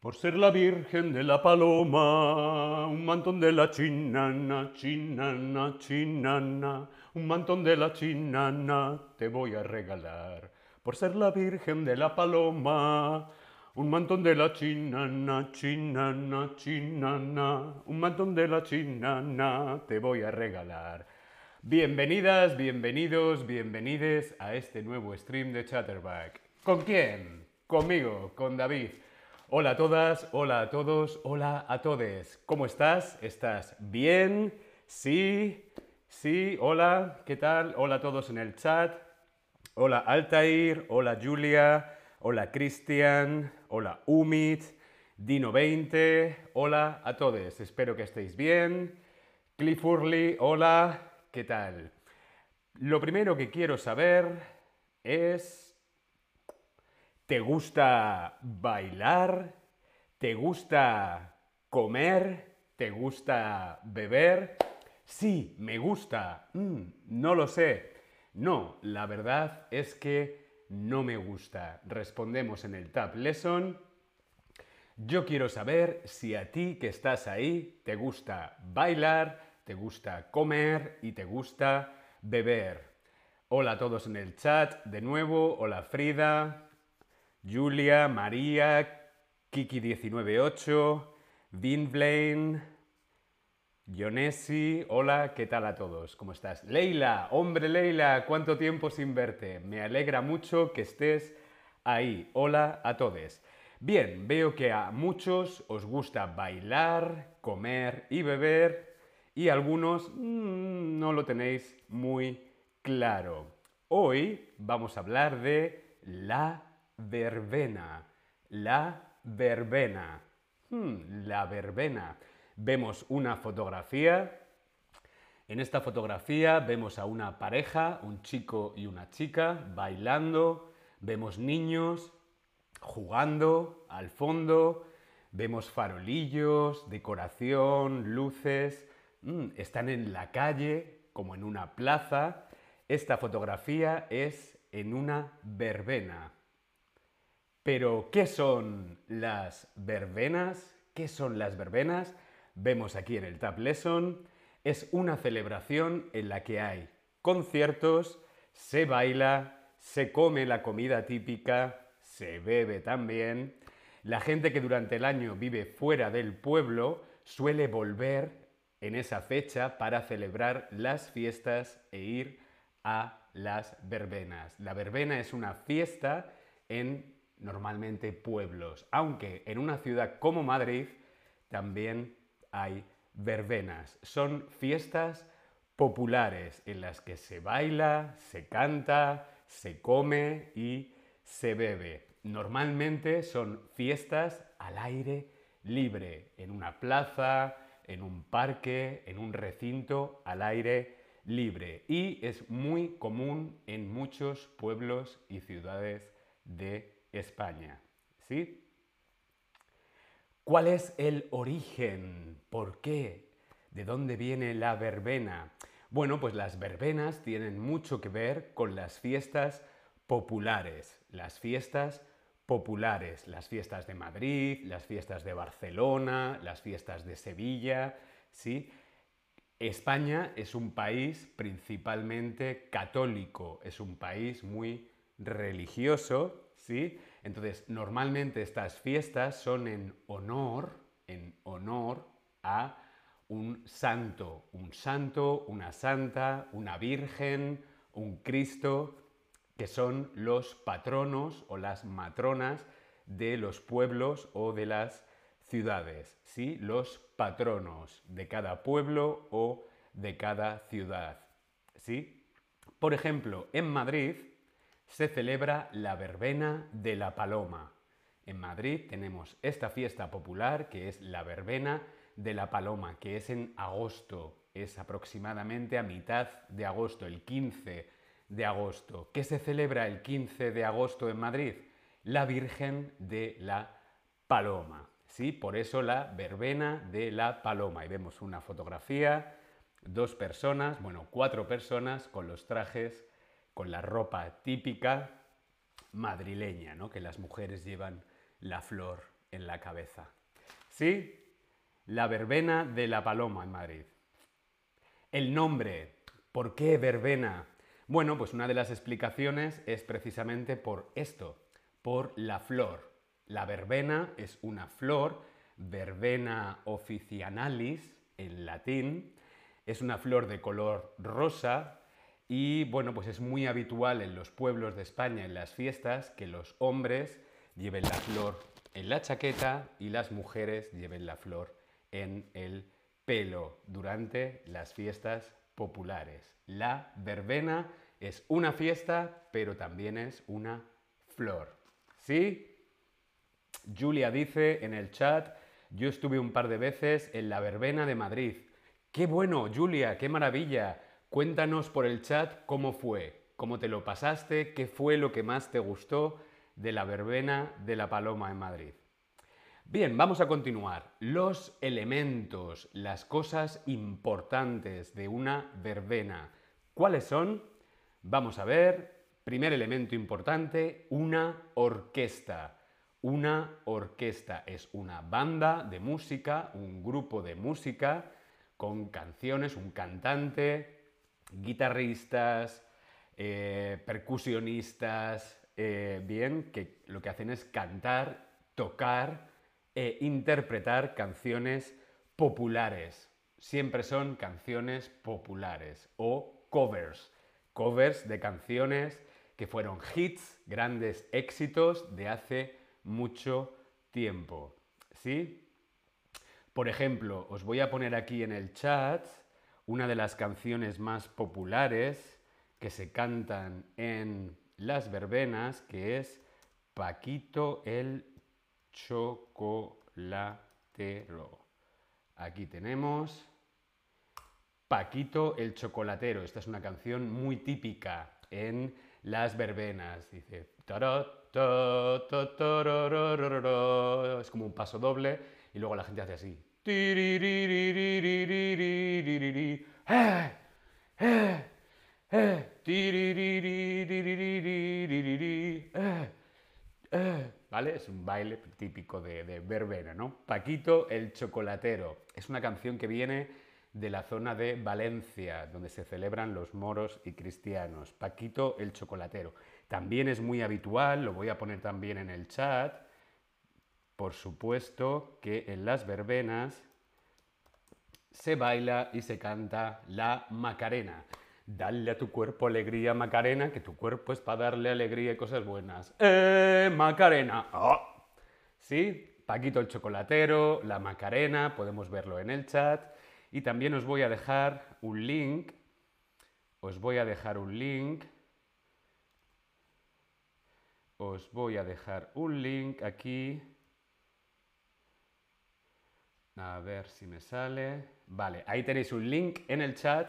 Por ser la Virgen de la Paloma, un mantón de la chinana, chinana, chinana, un mantón de la chinana te voy a regalar. Por ser la Virgen de la Paloma, un mantón de la chinana, chinana, chinana, un mantón de la chinana te voy a regalar. Bienvenidas, bienvenidos, bienvenides a este nuevo stream de Chatterback. ¿Con quién? Conmigo, con David. Hola a todas, hola a todos, hola a todes. ¿Cómo estás? ¿Estás bien? Sí, sí, hola, ¿qué tal? Hola a todos en el chat. Hola Altair, hola Julia, hola Cristian, hola Umit, Dino20, hola a todos. Espero que estéis bien. Cliff Hurley, hola, ¿qué tal? Lo primero que quiero saber es, ¿te gusta bailar? ¿Te gusta comer? ¿Te gusta beber? Sí, me gusta. Mm, no lo sé. No, la verdad es que no me gusta. Respondemos en el Tab Lesson. Yo quiero saber si a ti que estás ahí te gusta bailar, te gusta comer y te gusta beber. Hola a todos en el chat de nuevo. Hola Frida, Julia, María, Kiki198, Vinblain, Yonesi, hola, ¿qué tal a todos? ¿Cómo estás? Leila, hombre Leila, ¿cuánto tiempo sin verte? Me alegra mucho que estés ahí. Hola a todos. Bien, veo que a muchos os gusta bailar, comer y beber y algunos mmm, no lo tenéis muy claro. Hoy vamos a hablar de la verbena. La verbena. Hmm, la verbena vemos una fotografía. En esta fotografía vemos a una pareja, un chico y una chica, bailando. Vemos niños jugando al fondo. Vemos farolillos, decoración, luces. Mm, están en la calle, como en una plaza. Esta fotografía es en una verbena. Pero, ¿qué son las verbenas? ¿Qué son las verbenas? vemos aquí en el Tab Lesson, es una celebración en la que hay conciertos, se baila, se come la comida típica, se bebe también. La gente que durante el año vive fuera del pueblo suele volver en esa fecha para celebrar las fiestas e ir a las verbenas. La verbena es una fiesta en normalmente pueblos, aunque en una ciudad como Madrid también hay verbenas. Son fiestas populares en las que se baila, se canta, se come y se bebe. Normalmente son fiestas al aire libre, en una plaza, en un parque, en un recinto al aire libre. Y es muy común en muchos pueblos y ciudades de España. ¿Sí? ¿Cuál es el origen? ¿Por qué? ¿De dónde viene la verbena? Bueno, pues las verbenas tienen mucho que ver con las fiestas populares. Las fiestas populares, las fiestas de Madrid, las fiestas de Barcelona, las fiestas de Sevilla, ¿sí? España es un país principalmente católico, es un país muy religioso, Entonces, normalmente estas fiestas son en honor, en honor a un santo, un santo, una santa, una virgen, un Cristo, que son los patronos o las matronas de los pueblos o de las ciudades, ¿sí? Los patronos de cada pueblo o de cada ciudad, ¿sí? Por ejemplo, en Madrid se celebra la verbena de la paloma. En Madrid tenemos esta fiesta popular que es la verbena de la paloma, que es en agosto, es aproximadamente a mitad de agosto, el 15 de agosto. ¿Qué se celebra el 15 de agosto en Madrid? La Virgen de la Paloma. ¿sí? Por eso la verbena de la paloma. Y vemos una fotografía, dos personas, bueno, cuatro personas con los trajes con la ropa típica madrileña, ¿no? que las mujeres llevan la flor en la cabeza. ¿Sí? La verbena de la paloma en Madrid. El nombre. ¿Por qué verbena? Bueno, pues una de las explicaciones es precisamente por esto, por la flor. La verbena es una flor, verbena officinalis en latín, es una flor de color rosa y bueno, pues es muy habitual en los pueblos de España, en las fiestas, que los hombres lleven la flor en la chaqueta y las mujeres lleven la flor en el pelo durante las fiestas populares. La verbena es una fiesta, pero también es una flor. ¿Sí? Julia dice en el chat, yo estuve un par de veces en la verbena de Madrid. Qué bueno, Julia, qué maravilla. Cuéntanos por el chat cómo fue, cómo te lo pasaste, qué fue lo que más te gustó de la verbena de la Paloma en Madrid. Bien, vamos a continuar. Los elementos, las cosas importantes de una verbena. ¿Cuáles son? Vamos a ver. Primer elemento importante, una orquesta. Una orquesta es una banda de música, un grupo de música con canciones, un cantante, guitarristas, eh, percusionistas, eh, bien, que lo que hacen es cantar, tocar e interpretar canciones populares. Siempre son canciones populares o covers, covers de canciones que fueron hits, grandes éxitos de hace mucho tiempo. ¿Sí? Por ejemplo, os voy a poner aquí en el chat una de las canciones más populares que se cantan en las verbenas, que es Paquito el chocolatero. Aquí tenemos Paquito el chocolatero. Esta es una canción muy típica en las verbenas. Dice, es como un paso doble y luego la gente hace así. ¿Vale? Es un baile típico de, de ¿no? Paquito el chocolatero. Es una canción que viene de la zona de Valencia, donde se celebran los moros y cristianos. Paquito el chocolatero. También es muy habitual, lo voy a poner también en el chat, por supuesto que en las verbenas se baila y se canta la Macarena. Dale a tu cuerpo alegría, Macarena, que tu cuerpo es para darle alegría y cosas buenas. ¡Eh, Macarena! ¡Oh! ¿Sí? Paquito el chocolatero, la Macarena, podemos verlo en el chat. Y también os voy a dejar un link, os voy a dejar un link os voy a dejar un link aquí. A ver si me sale. Vale, ahí tenéis un link en el chat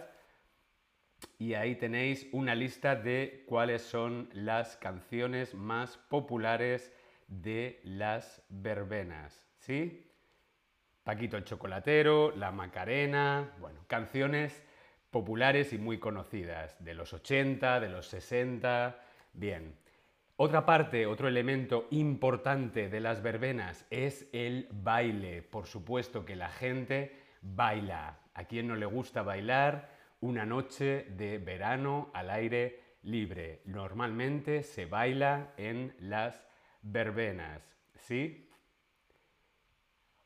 y ahí tenéis una lista de cuáles son las canciones más populares de las verbenas. ¿Sí? Paquito el Chocolatero, La Macarena, bueno, canciones populares y muy conocidas, de los 80, de los 60. Bien, otra parte, otro elemento importante de las verbenas es el baile. Por supuesto que la gente baila. ¿A quién no le gusta bailar una noche de verano al aire libre? Normalmente se baila en las verbenas, ¿sí?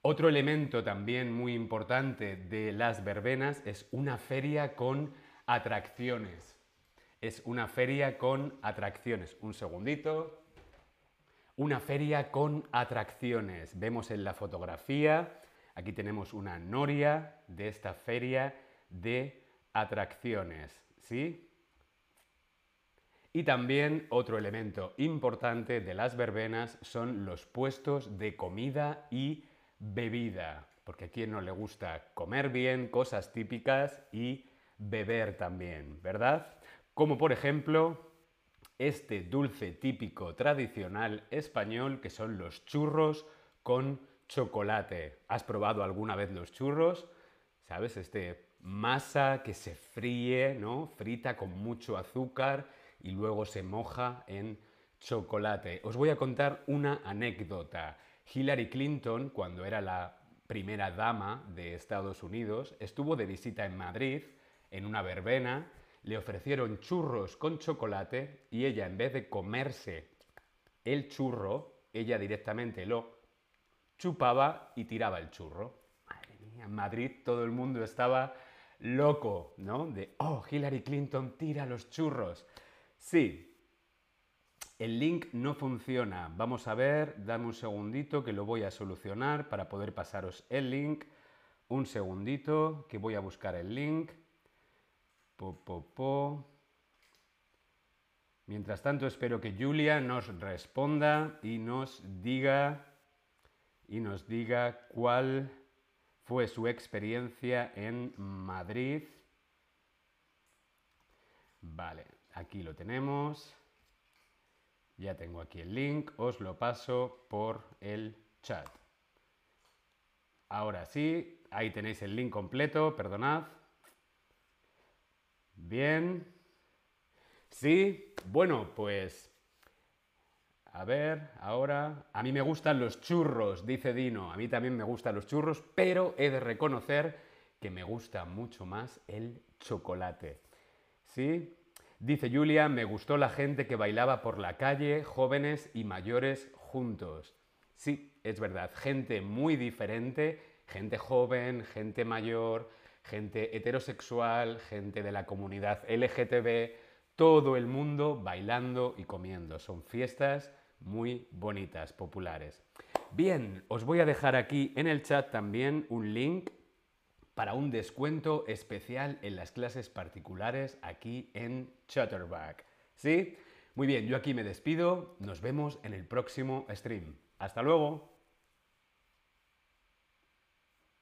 Otro elemento también muy importante de las verbenas es una feria con atracciones es una feria con atracciones. Un segundito. Una feria con atracciones. Vemos en la fotografía, aquí tenemos una noria de esta feria de atracciones. ¿Sí? Y también otro elemento importante de las verbenas son los puestos de comida y bebida, porque a quien no le gusta comer bien, cosas típicas y beber también, ¿verdad? Como por ejemplo este dulce típico tradicional español que son los churros con chocolate. ¿Has probado alguna vez los churros? ¿Sabes? Este masa que se fríe, ¿no? Frita con mucho azúcar y luego se moja en chocolate. Os voy a contar una anécdota. Hillary Clinton, cuando era la primera dama de Estados Unidos, estuvo de visita en Madrid, en una verbena, le ofrecieron churros con chocolate y ella, en vez de comerse el churro, ella directamente lo chupaba y tiraba el churro. Madre mía, en Madrid todo el mundo estaba loco, ¿no? De, oh, Hillary Clinton tira los churros. Sí, el link no funciona. Vamos a ver, dame un segundito que lo voy a solucionar para poder pasaros el link. Un segundito que voy a buscar el link. Mientras tanto, espero que Julia nos responda y nos diga y nos diga cuál fue su experiencia en Madrid. Vale, aquí lo tenemos. Ya tengo aquí el link, os lo paso por el chat. Ahora sí, ahí tenéis el link completo, perdonad. Bien. Sí, bueno, pues... A ver, ahora... A mí me gustan los churros, dice Dino. A mí también me gustan los churros, pero he de reconocer que me gusta mucho más el chocolate. ¿Sí? Dice Julia, me gustó la gente que bailaba por la calle, jóvenes y mayores juntos. Sí, es verdad, gente muy diferente, gente joven, gente mayor, gente heterosexual, gente de la comunidad LGTB, todo el mundo bailando y comiendo. Son fiestas muy bonitas, populares. Bien, os voy a dejar aquí en el chat también un link para un descuento especial en las clases particulares aquí en Chatterback. ¿Sí? Muy bien, yo aquí me despido. Nos vemos en el próximo stream. Hasta luego.